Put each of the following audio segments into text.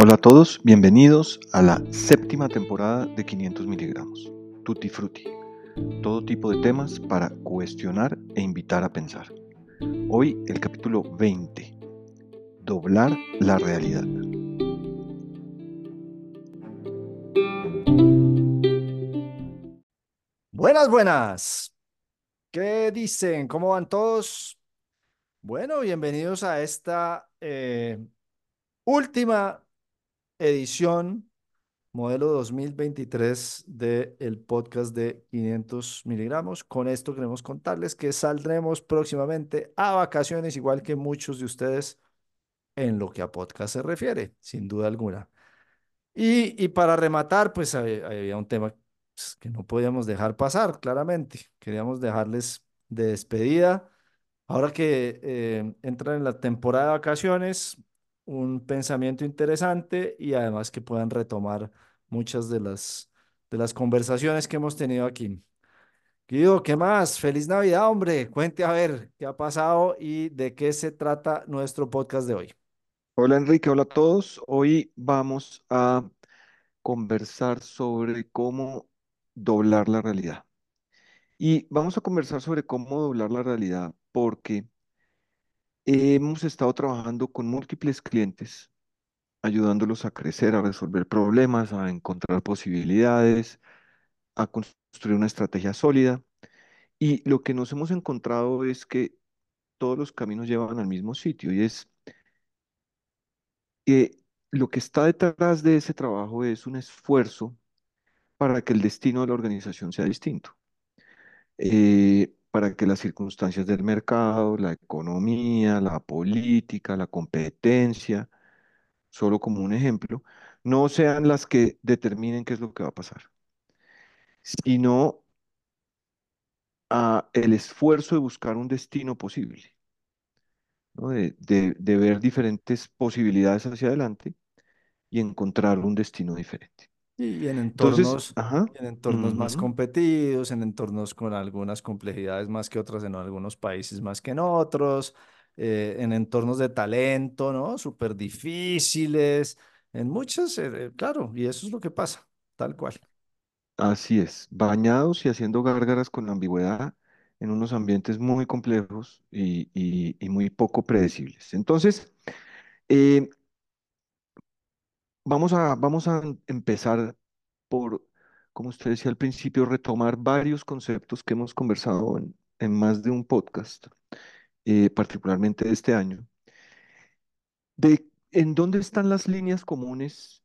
Hola a todos, bienvenidos a la séptima temporada de 500 miligramos. Tutti Frutti. Todo tipo de temas para cuestionar e invitar a pensar. Hoy el capítulo 20. Doblar la realidad. Buenas, buenas. ¿Qué dicen? ¿Cómo van todos? Bueno, bienvenidos a esta eh, última edición, modelo 2023 del podcast de 500 miligramos. Con esto queremos contarles que saldremos próximamente a vacaciones, igual que muchos de ustedes, en lo que a podcast se refiere, sin duda alguna. Y, y para rematar, pues había, había un tema pues, que no podíamos dejar pasar, claramente. Queríamos dejarles de despedida. Ahora que eh, entran en la temporada de vacaciones, un pensamiento interesante y además que puedan retomar muchas de las, de las conversaciones que hemos tenido aquí. Guido, ¿qué más? Feliz Navidad, hombre. Cuente a ver qué ha pasado y de qué se trata nuestro podcast de hoy. Hola Enrique, hola a todos. Hoy vamos a conversar sobre cómo doblar la realidad. Y vamos a conversar sobre cómo doblar la realidad porque hemos estado trabajando con múltiples clientes, ayudándolos a crecer, a resolver problemas, a encontrar posibilidades, a construir una estrategia sólida. Y lo que nos hemos encontrado es que todos los caminos llevan al mismo sitio y es que lo que está detrás de ese trabajo es un esfuerzo para que el destino de la organización sea distinto. eh, para que las circunstancias del mercado, la economía, la política, la competencia, solo como un ejemplo, no sean las que determinen qué es lo que va a pasar, sino a el esfuerzo de buscar un destino posible, de ver diferentes posibilidades hacia adelante y encontrar un destino diferente. Y en Entonces, entornos, ajá, en entornos más ujú, competidos, en entornos con algunas complejidades más que otras, en algunos países más que en otros, eh, en entornos de talento, ¿no? Súper difíciles, en muchos, eh, eh, claro, y eso es lo que pasa, tal cual. Así es, bañados y haciendo gárgaras con la ambigüedad en unos ambientes muy complejos y, y- y muy poco predecibles. Entonces, eh, vamos a, vamos a empezar por, como usted decía al principio, retomar varios conceptos que hemos conversado en, en más de un podcast, eh, particularmente este año, de en dónde están las líneas comunes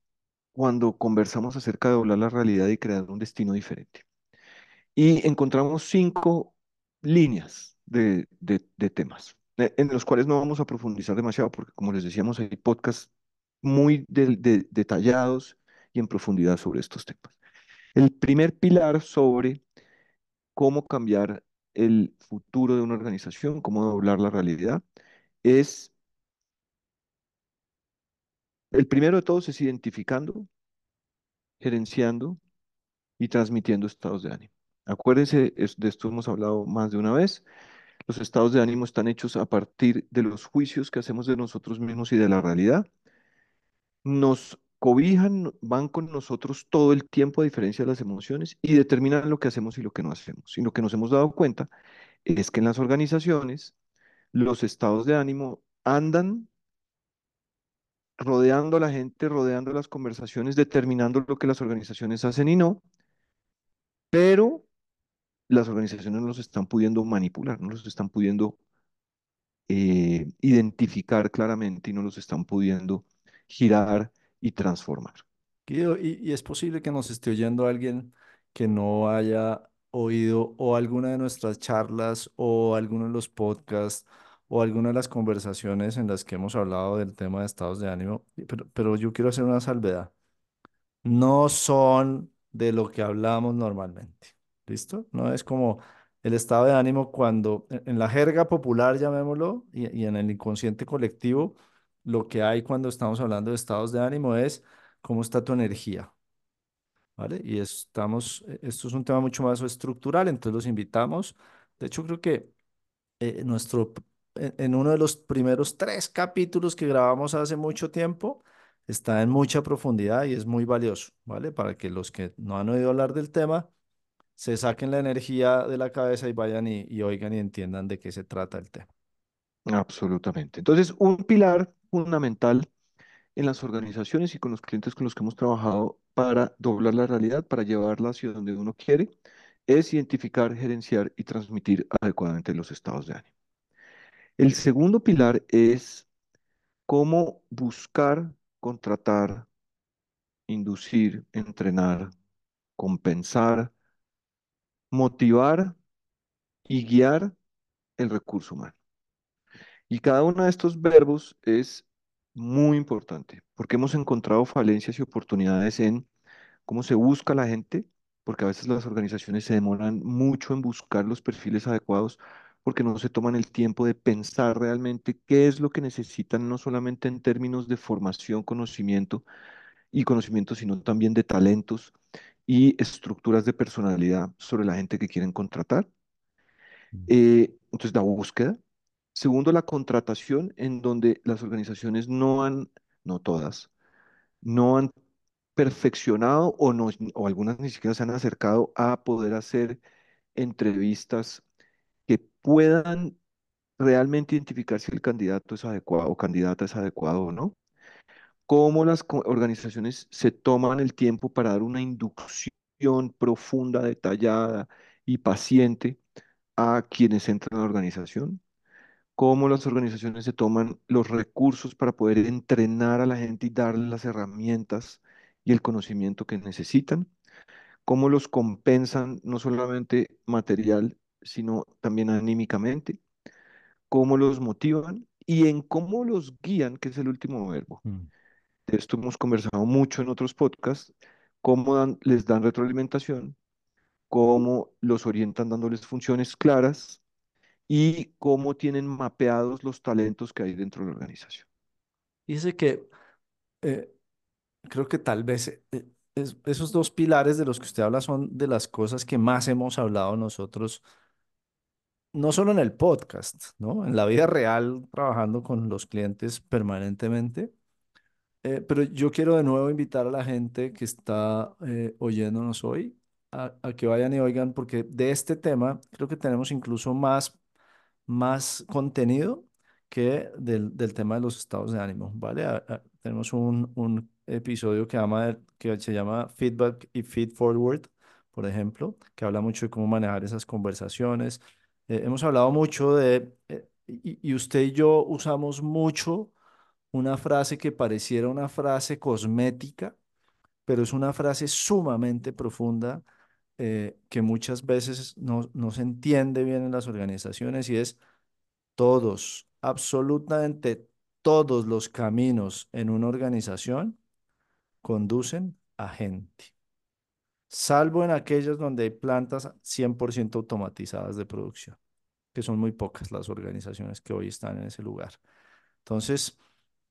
cuando conversamos acerca de doblar la realidad y crear un destino diferente. y encontramos cinco líneas de, de- de temas, eh, en los cuales no vamos a profundizar demasiado, porque como les decíamos, hay podcasts muy de- de- detallados y en profundidad sobre estos temas. El primer pilar sobre cómo cambiar el futuro de una organización, cómo doblar la realidad, es, el primero de todos es identificando, gerenciando y transmitiendo estados de ánimo. Acuérdense, de esto hemos hablado más de una vez. Los estados de ánimo están hechos a partir de los juicios que hacemos de nosotros mismos y de la realidad. Nos cobijan, van con nosotros todo el tiempo a diferencia de las emociones y determinan lo que hacemos y lo que no hacemos. Y lo que nos hemos dado cuenta es que en las organizaciones los estados de ánimo andan rodeando a la gente, rodeando las conversaciones, determinando lo que las organizaciones hacen y no, pero las organizaciones no los están pudiendo manipular, no los están pudiendo eh, identificar claramente y no los están pudiendo girar y transformar. Guido, y, y es posible que nos esté oyendo alguien que no haya oído o alguna de nuestras charlas o alguno de los podcasts o alguna de las conversaciones en las que hemos hablado del tema de estados de ánimo, pero, pero yo quiero hacer una salvedad. No son de lo que hablamos normalmente. ¿Listo? No es como el estado de ánimo cuando, en la jerga popular, llamémoslo, y, y en el inconsciente colectivo, lo que hay cuando estamos hablando de estados de ánimo es cómo está tu energía, ¿vale? Y estamos, e- esto es un tema mucho más estructural, entonces los invitamos. De hecho, creo que eh, nuestro, en uno de los primeros tres capítulos que grabamos hace mucho tiempo, está en mucha profundidad y es muy valioso, ¿vale? Para que los que no han oído hablar del tema se saquen la energía de la cabeza y vayan y, y oigan y entiendan de qué se trata el tema. Absolutamente. Entonces, un pilar fundamental en las organizaciones y con los clientes con los que hemos trabajado para doblar la realidad, para llevarla hacia donde uno quiere, es identificar, gerenciar y transmitir adecuadamente los estados de ánimo. El segundo pilar es cómo buscar, contratar, inducir, entrenar, compensar, motivar y guiar el recurso humano. Y cada uno de estos verbos es muy importante porque hemos encontrado falencias y oportunidades en cómo se busca la gente, porque a veces las organizaciones se demoran mucho en buscar los perfiles adecuados porque no se toman el tiempo de pensar realmente qué es lo que necesitan, no solamente en términos de formación, conocimiento y conocimiento, sino también de talentos y estructuras de personalidad sobre la gente que quieren contratar. Eh, entonces, la búsqueda. Segundo, la contratación, en donde las organizaciones no han, no todas, no han perfeccionado o, no, o algunas ni siquiera se han acercado a poder hacer entrevistas que puedan realmente identificar si el candidato es adecuado o candidata es adecuado o no. Cómo las organizaciones se toman el tiempo para dar una inducción profunda, detallada y paciente a quienes entran a la organización cómo las organizaciones se toman los recursos para poder entrenar a la gente y darles las herramientas y el conocimiento que necesitan, cómo los compensan no solamente material, sino también anímicamente, cómo los motivan y en cómo los guían, que es el último verbo. Mm. De esto hemos conversado mucho en otros podcasts, cómo dan- les dan retroalimentación, cómo los orientan dándoles funciones claras y cómo tienen mapeados los talentos que hay dentro de la organización. Dice que eh, creo que tal vez eh, es- esos dos pilares de los que usted habla son de las cosas que más hemos hablado nosotros, no solo en el podcast, ¿no? En la vida real, trabajando con los clientes permanentemente. Eh, pero yo quiero de nuevo invitar a la gente que está oyéndonos hoy a, a que vayan y oigan, porque de este tema creo que tenemos incluso más, más contenido que del, del tema de los estados de ánimo, ¿vale? Tenemos un, un episodio que, ama- que se llama Feedback y Feed Forward, por ejemplo, que habla mucho de cómo manejar esas conversaciones. Eh, hemos hablado mucho de, eh, y usted y yo usamos mucho una frase que pareciera una frase cosmética, pero es una frase sumamente profunda eh, que muchas veces no, no se entiende bien en las organizaciones y es todos, absolutamente todos los caminos en una organización conducen a gente, salvo en aquellas donde hay plantas 100% automatizadas de producción, que son muy pocas las organizaciones que hoy están en ese lugar. Entonces,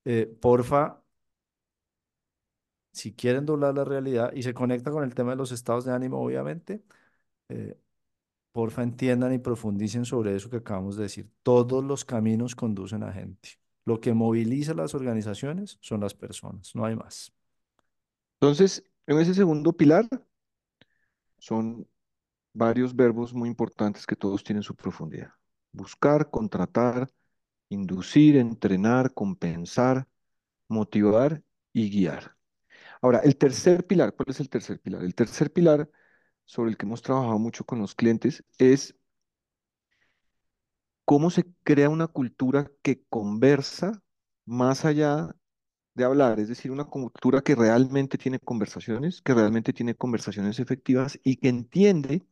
eh, porfa, si quieren doblar la realidad y se conecta con el tema de los estados de ánimo, obviamente, eh, porfa entiendan y profundicen sobre eso que acabamos de decir. Todos los caminos conducen a gente. Lo que moviliza las organizaciones son las personas, no hay más. Entonces, en ese segundo pilar son varios verbos muy importantes que todos tienen su profundidad. Buscar, contratar, inducir, entrenar, compensar, motivar y guiar. Ahora, el tercer pilar, ¿cuál es el tercer pilar? El tercer pilar sobre el que hemos trabajado mucho con los clientes es cómo se crea una cultura que conversa más allá de hablar, es decir, una cultura que realmente tiene conversaciones, que realmente tiene conversaciones efectivas y que entiende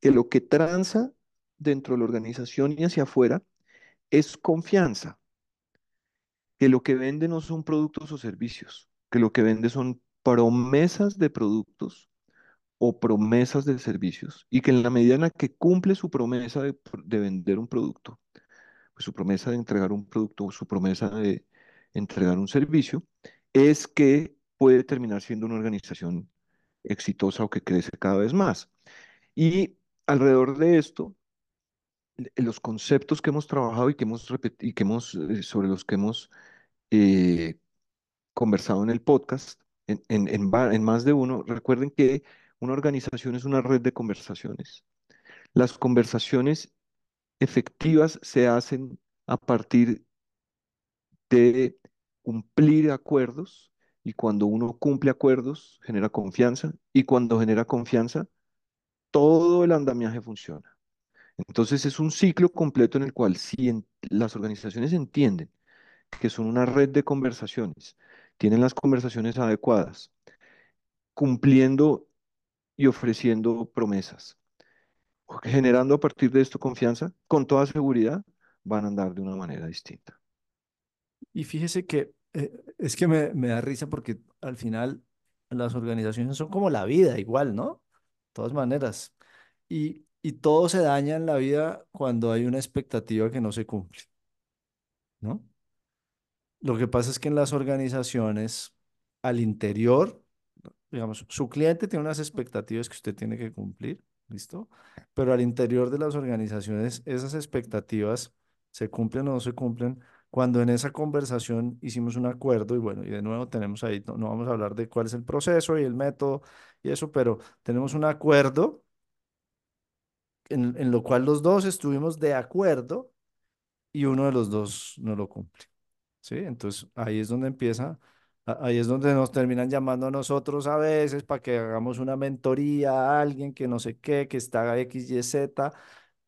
que lo que tranza dentro de la organización y hacia afuera es confianza, que lo que vende no son productos o servicios, que lo que vende son promesas de productos o promesas de servicios y que en la medida en la que cumple su promesa de, vender un producto, pues su promesa de entregar un producto o su promesa de entregar un servicio, es que puede terminar siendo una organización exitosa o que crece cada vez más. Y alrededor de esto, los conceptos que hemos trabajado y que hemos y que hemos, eh, sobre los que hemos eh, conversado en el podcast, en, en, en más de uno, recuerden que una organización es una red de conversaciones. Las conversaciones efectivas se hacen a partir de cumplir acuerdos y cuando uno cumple acuerdos genera confianza y cuando genera confianza todo el andamiaje funciona. Entonces es un ciclo completo en el cual si las organizaciones entienden que son una red de conversaciones, tienen las conversaciones adecuadas, cumpliendo y ofreciendo promesas, generando a partir de esto confianza, con toda seguridad van a andar de una manera distinta. Y fíjese que eh, es que me, me da risa porque al final las organizaciones son como la vida, igual, ¿no? De todas maneras. Y, y todo se daña en la vida cuando hay una expectativa que no se cumple, ¿no? Lo que pasa es que en las organizaciones, al interior, digamos, su cliente tiene unas expectativas que usted tiene que cumplir, ¿listo? Pero al interior de las organizaciones, esas expectativas se cumplen o no se cumplen cuando en esa conversación hicimos un acuerdo y bueno, y de nuevo tenemos ahí, no, vamos a hablar de cuál es el proceso y el método y eso, pero tenemos un acuerdo en, en lo cual los dos estuvimos de acuerdo y uno de los dos no lo cumple. ¿Sí? Entonces ahí es donde empieza, ahí es donde nos terminan llamando a nosotros a veces para que hagamos una mentoría a alguien que no sé qué, que está X, Y, Z.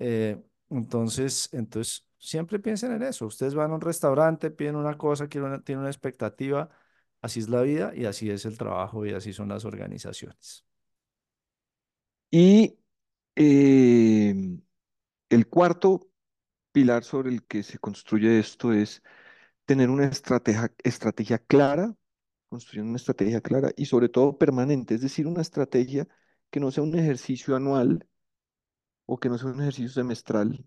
eh, entonces, entonces, siempre piensen en eso. Ustedes van a un restaurante, piden una cosa, quieren una- tienen una expectativa. Así es la vida y así es el trabajo y así son las organizaciones. Y eh, el cuarto pilar sobre el que se construye esto es tener una estrategia, estrategia clara, construir una estrategia clara y sobre todo permanente, es decir, una estrategia que no sea un ejercicio anual o que no sea un ejercicio semestral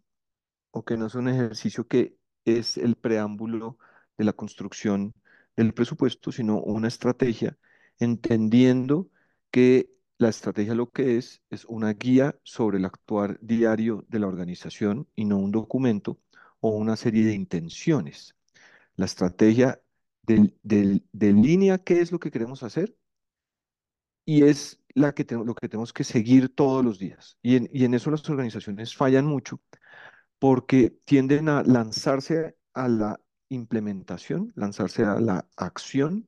o que no sea un ejercicio que es el preámbulo de la construcción del presupuesto, sino una estrategia, entendiendo que la estrategia lo que es es una guía sobre el actuar diario de la organización y no un documento o una serie de intenciones. La estrategia del- delinea qué es lo que queremos hacer y es la que lo que tenemos que seguir todos los días. Y en, y en eso las organizaciones fallan mucho porque tienden a lanzarse a la implementación, lanzarse a la acción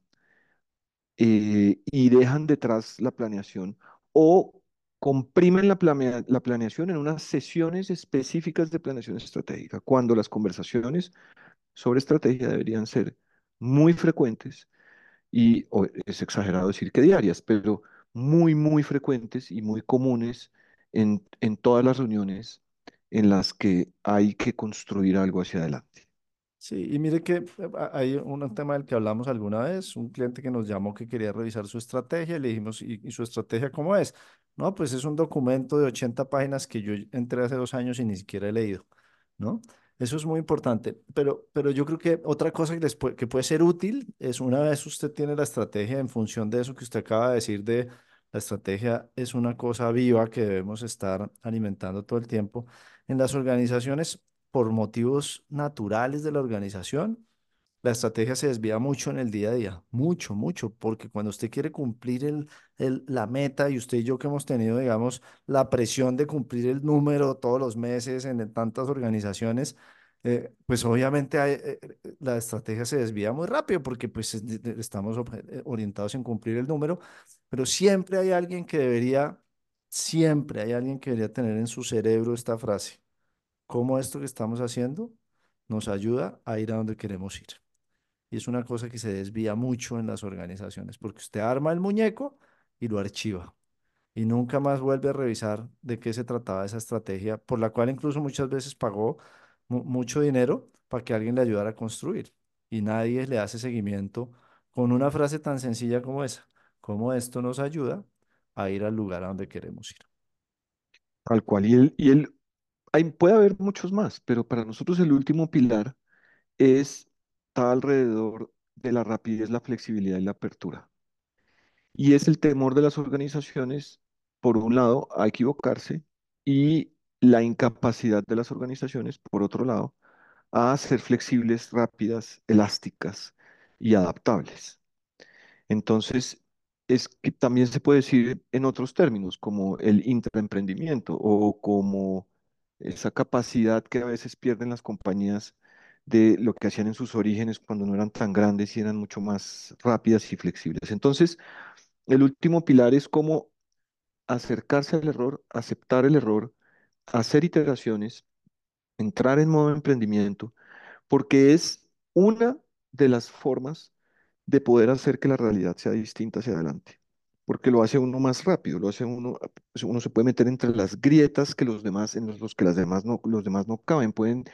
eh, y dejan detrás la planeación o comprimen la, planea- la planeación en unas sesiones específicas de planeación estratégica, cuando las conversaciones sobre estrategia deberían ser muy frecuentes y o es exagerado decir que diarias, pero muy, muy frecuentes y muy comunes en, en todas las reuniones en las que hay que construir algo hacia adelante. Sí, y mire que eh, hay un tema del que hablamos alguna vez, un cliente que nos llamó que quería revisar su estrategia, y le dijimos, ¿y, y su estrategia cómo es? No, pues es un documento de 80 páginas que yo entré hace dos años y ni siquiera he leído, ¿no? Eso es muy importante, pero, pero yo creo que otra cosa que, les pue- que puede ser útil es una vez usted tiene la estrategia en función de eso que usted acaba de decir de la estrategia es una cosa viva que debemos estar alimentando todo el tiempo. En las organizaciones por motivos naturales de la organización, la estrategia se desvía mucho en el día a día, mucho, mucho, porque cuando usted quiere cumplir la meta y usted y yo que hemos tenido, digamos, la presión de cumplir el número todos los meses en tantas organizaciones, eh, pues obviamente eh, eh, la estrategia se desvía muy rápido porque pues estamos orientados en cumplir el número, pero siempre hay alguien que debería, siempre hay alguien que debería tener en su cerebro esta frase cómo esto que estamos haciendo nos ayuda a ir a donde queremos ir. Y es una cosa que se desvía mucho en las organizaciones, porque usted arma el muñeco y lo archiva y nunca más vuelve a revisar de qué se trataba esa estrategia, por la cual incluso muchas veces pagó mu- mucho dinero para que alguien le ayudara a construir. Y nadie le hace seguimiento con una frase tan sencilla como esa, cómo esto nos ayuda a ir al lugar a donde queremos ir. Tal cual. Y él, y hay, puede haber muchos más, pero para nosotros el último pilar es, está alrededor de la rapidez, la flexibilidad y la apertura. Y es el temor de las organizaciones, por un lado, a equivocarse y la incapacidad de las organizaciones, por otro lado, a ser flexibles, rápidas, elásticas y adaptables. Entonces, es que también se puede decir en otros términos, como el intraemprendimiento o como esa capacidad que a veces pierden las compañías de lo que hacían en sus orígenes cuando no eran tan grandes y eran mucho más rápidas y flexibles. Entonces, el último pilar es cómo acercarse al error, aceptar el error, hacer iteraciones, entrar en modo emprendimiento, porque es una de las formas de poder hacer que la realidad sea distinta hacia adelante, porque lo hace uno más rápido, lo hace uno, uno se puede meter entre las grietas que los demás, en los que las demás no, los demás no caben, pueden,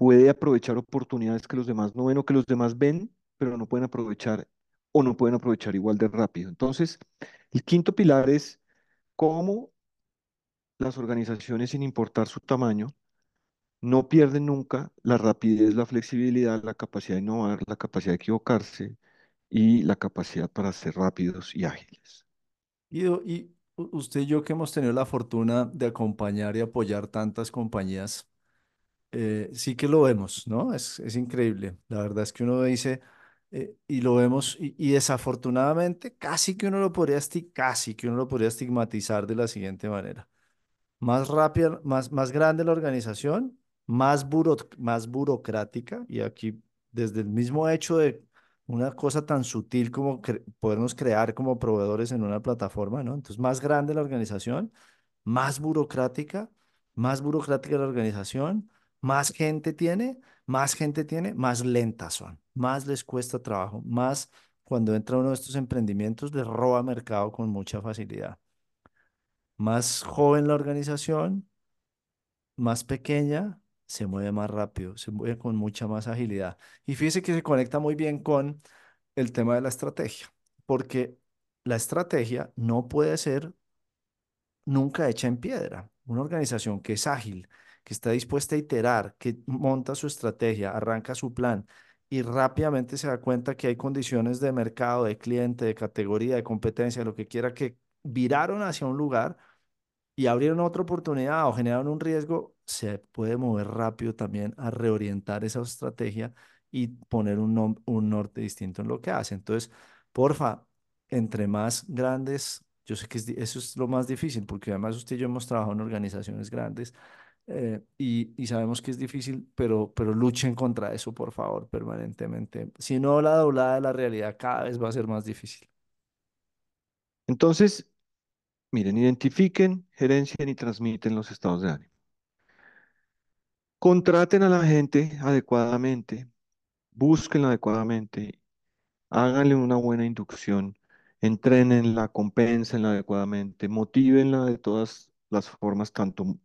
puede aprovechar oportunidades que los demás no ven o que los demás ven, pero no pueden aprovechar o no pueden aprovechar igual de rápido. Entonces, el quinto pilar es cómo las organizaciones, sin importar su tamaño, no pierden nunca la rapidez, la flexibilidad, la capacidad de innovar, la capacidad de equivocarse y la capacidad para ser rápidos y ágiles. Y, y usted y yo que hemos tenido la fortuna de acompañar y apoyar tantas compañías, eh, sí que lo vemos, ¿no? Es, es increíble. La verdad es que uno dice, eh, y lo vemos, y, desafortunadamente casi que uno lo podría casi que uno lo podría estigmatizar de la siguiente manera. Más rápida, más, más grande la organización, más, buro- más burocrática, y aquí desde el mismo hecho de una cosa tan sutil como cre- podernos crear como proveedores en una plataforma, ¿no? Entonces, más grande la organización, más burocrática, más burocrática la organización, más gente tiene, más gente tiene, más lentas son, más les cuesta trabajo, más cuando entra uno de estos emprendimientos les roba mercado con mucha facilidad. Más joven la organización, más pequeña, se mueve más rápido, se mueve con mucha más agilidad. Y fíjese que se conecta muy bien con el tema de la estrategia, porque la estrategia no puede ser nunca hecha en piedra. Una organización que es ágil, que está dispuesta a iterar, que monta su estrategia, arranca su plan y rápidamente se da cuenta que hay condiciones de mercado, de cliente, de categoría, de competencia, lo que quiera, que viraron hacia un lugar y abrieron otra oportunidad o generaron un riesgo, se puede mover rápido también a reorientar esa estrategia y poner un, norte distinto en lo que hace. Entonces, porfa, entre más grandes, yo sé que es eso es lo más difícil, porque además usted y yo hemos trabajado en organizaciones grandes eh, y, y sabemos que es difícil, pero, pero luchen contra eso, por favor, permanentemente. Si no, la doblada de la realidad cada vez va a ser más difícil. Entonces, miren, identifiquen, gerencien y transmiten los estados de ánimo. Contraten a la gente adecuadamente, búsquenla adecuadamente, háganle una buena inducción, entrénenla, compénsenla adecuadamente, motívenla de todas las formas, tanto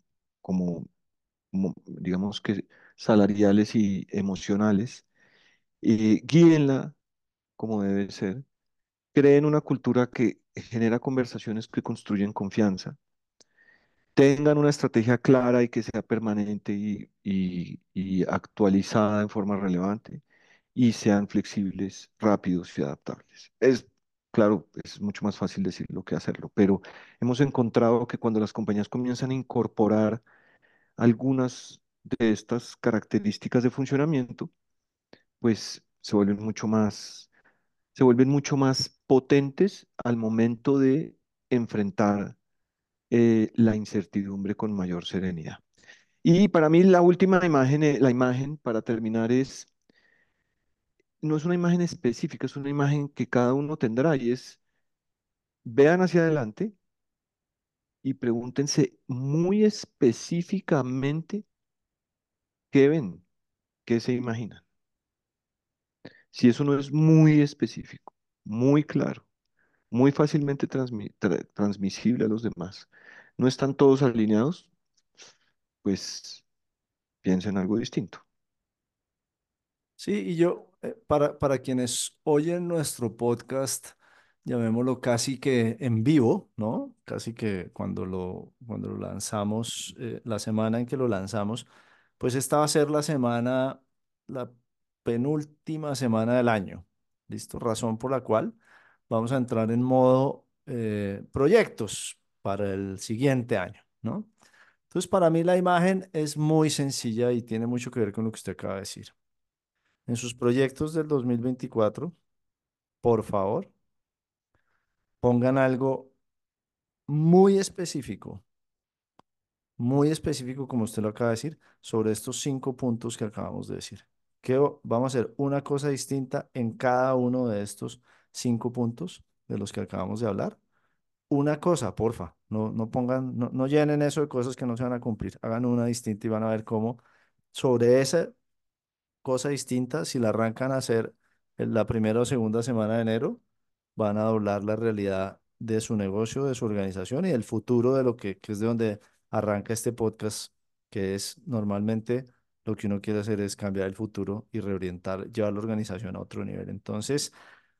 como, digamos que salariales y emocionales, y guíenla como debe ser, creen una cultura que genera conversaciones que construyen confianza tengan una estrategia clara y que sea permanente y, y- y actualizada en forma relevante y sean flexibles, rápidos y adaptables. Es, claro, es mucho más fácil decirlo que hacerlo, pero hemos encontrado que cuando las compañías comienzan a incorporar algunas de estas características de funcionamiento, pues se vuelven mucho más, se vuelven mucho más potentes al momento de enfrentar eh, la incertidumbre con mayor serenidad. Y para mí la última imagen, eh, la imagen para terminar es, no es una imagen específica, es una imagen que cada uno tendrá y es, vean hacia adelante y pregúntense muy específicamente qué ven, qué se imaginan. Si eso no es muy específico, muy claro, muy fácilmente transmi- tra- transmisible a los demás, no están todos alineados, pues piensen algo distinto. Sí, y yo, eh, para, para quienes oyen nuestro podcast, llamémoslo casi que en vivo, ¿no? Casi que cuando lo, cuando lanzamos, eh, la semana en que lo lanzamos, pues esta va a ser la semana, la penúltima semana del año. ¿Listo? Razón por la cual vamos a entrar en modo eh, proyectos para el siguiente año, ¿no? Entonces, para mí la imagen es muy sencilla y tiene mucho que ver con lo que usted acaba de decir. En sus proyectos del 2024, por favor, pongan algo muy específico, muy específico, como usted lo acaba de decir, sobre estos cinco puntos que acabamos de decir. Que vamos a hacer una cosa distinta en cada uno de estos cinco puntos de los que acabamos de hablar. Una cosa, porfa, no, no pongan, no, no llenen eso de cosas que no se van a cumplir. Hagan una distinta y van a ver cómo sobre esa cosa distinta, si la arrancan a hacer en la primera o segunda semana de enero, van a doblar la realidad de su negocio, de su organización y del futuro de lo que, que es de donde arranca este podcast, que es normalmente lo que uno quiere hacer es cambiar el futuro y reorientar, llevar la organización a otro nivel. Entonces,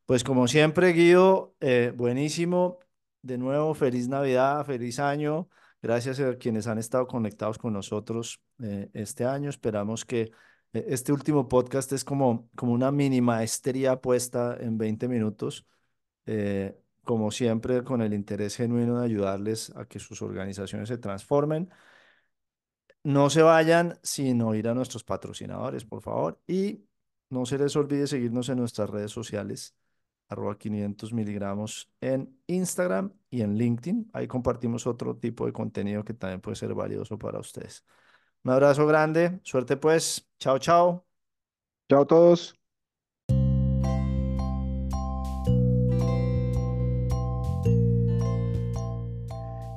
pues como siempre, Guido, eh, buenísimo. De nuevo, feliz Navidad, feliz año. Gracias a quienes han estado conectados con nosotros eh, este año. Esperamos que eh, este último podcast es como, como una mini maestría puesta en 20 minutos. Como siempre, con el interés genuino de ayudarles a que sus organizaciones se transformen. No se vayan sin oír a nuestros patrocinadores, por favor. Y no se les olvide seguirnos en nuestras redes sociales, arroba 500 miligramos en Instagram y en LinkedIn. Ahí compartimos otro tipo de contenido que también puede ser valioso para ustedes. Un abrazo grande, suerte pues. Chao, chao. Chao a todos.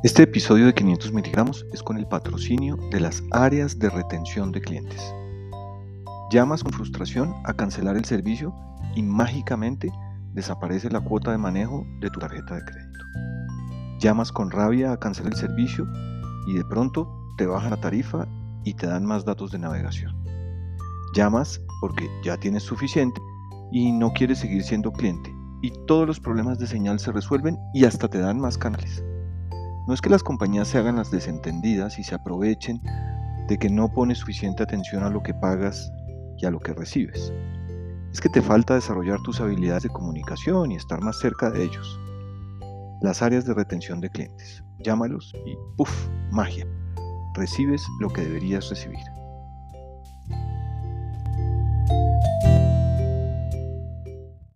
Este episodio de 500 miligramos es con el patrocinio de las áreas de retención de clientes. Llamas con frustración a cancelar el servicio y mágicamente desaparece la cuota de manejo de tu tarjeta de crédito. Llamas con rabia a cancelar el servicio y de pronto te bajan la tarifa y te dan más datos de navegación. Llamas porque ya tienes suficiente y no quieres seguir siendo cliente y todos los problemas de señal se resuelven y hasta te dan más canales. No es que las compañías se hagan las desentendidas y se aprovechen de que no pones suficiente atención a lo que pagas y a lo que recibes. Es que te falta desarrollar tus habilidades de comunicación y estar más cerca de ellos. Las áreas de retención de clientes. Llámalos y ¡puf! Magia. Recibes lo que deberías recibir.